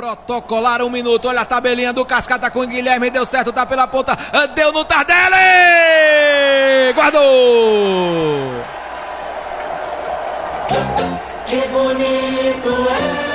Protocolar um minuto, olha a tabelinha do Cascata com o Guilherme, deu certo, tá pela ponta, deu no Tardelli! Guardou! Que bonito é!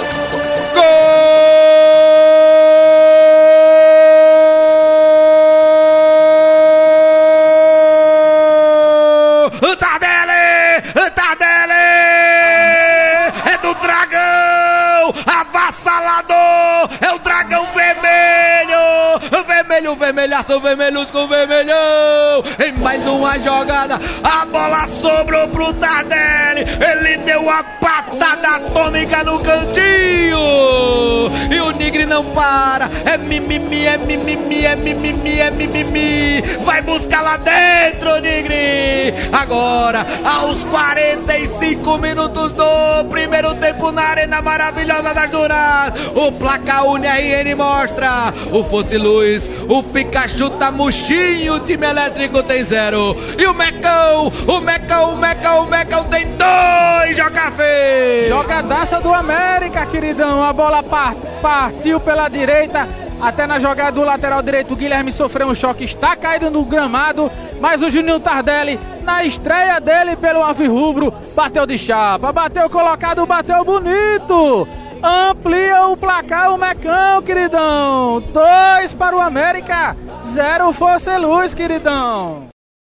Avassalador! É o Dragão Vermelho! Vermelho, vermelhaço, vermelhusco, vermelhão! Em mais uma jogada, a bola sobrou pro Tardelli! Ele deu a patada atômica no cantinho! E Nigre não para! É mimimi, é mimimi, é mimimi, é mimimi! Vai buscar lá dentro, Nigre! Agora, aos 45 minutos do primeiro tempo na Arena Maravilhosa das Dunas, o placar UNRN mostra o Fosse Luz, o Pikachu tá murchinho, o time elétrico tem zero. E o Mecão, o Mecão, o Mecão, o Mecão tem Jogadaça do América, queridão. A bola par- partiu pela direita. Até na jogada do lateral direito, o Guilherme sofreu um choque, está caído no gramado. Mas o Juninho Tardelli, na estreia dele pelo Alvirrubro, bateu de chapa, bateu colocado, bateu bonito. Amplia o placar o Mecão, queridão. Dois para o América, zero Força Luz, queridão.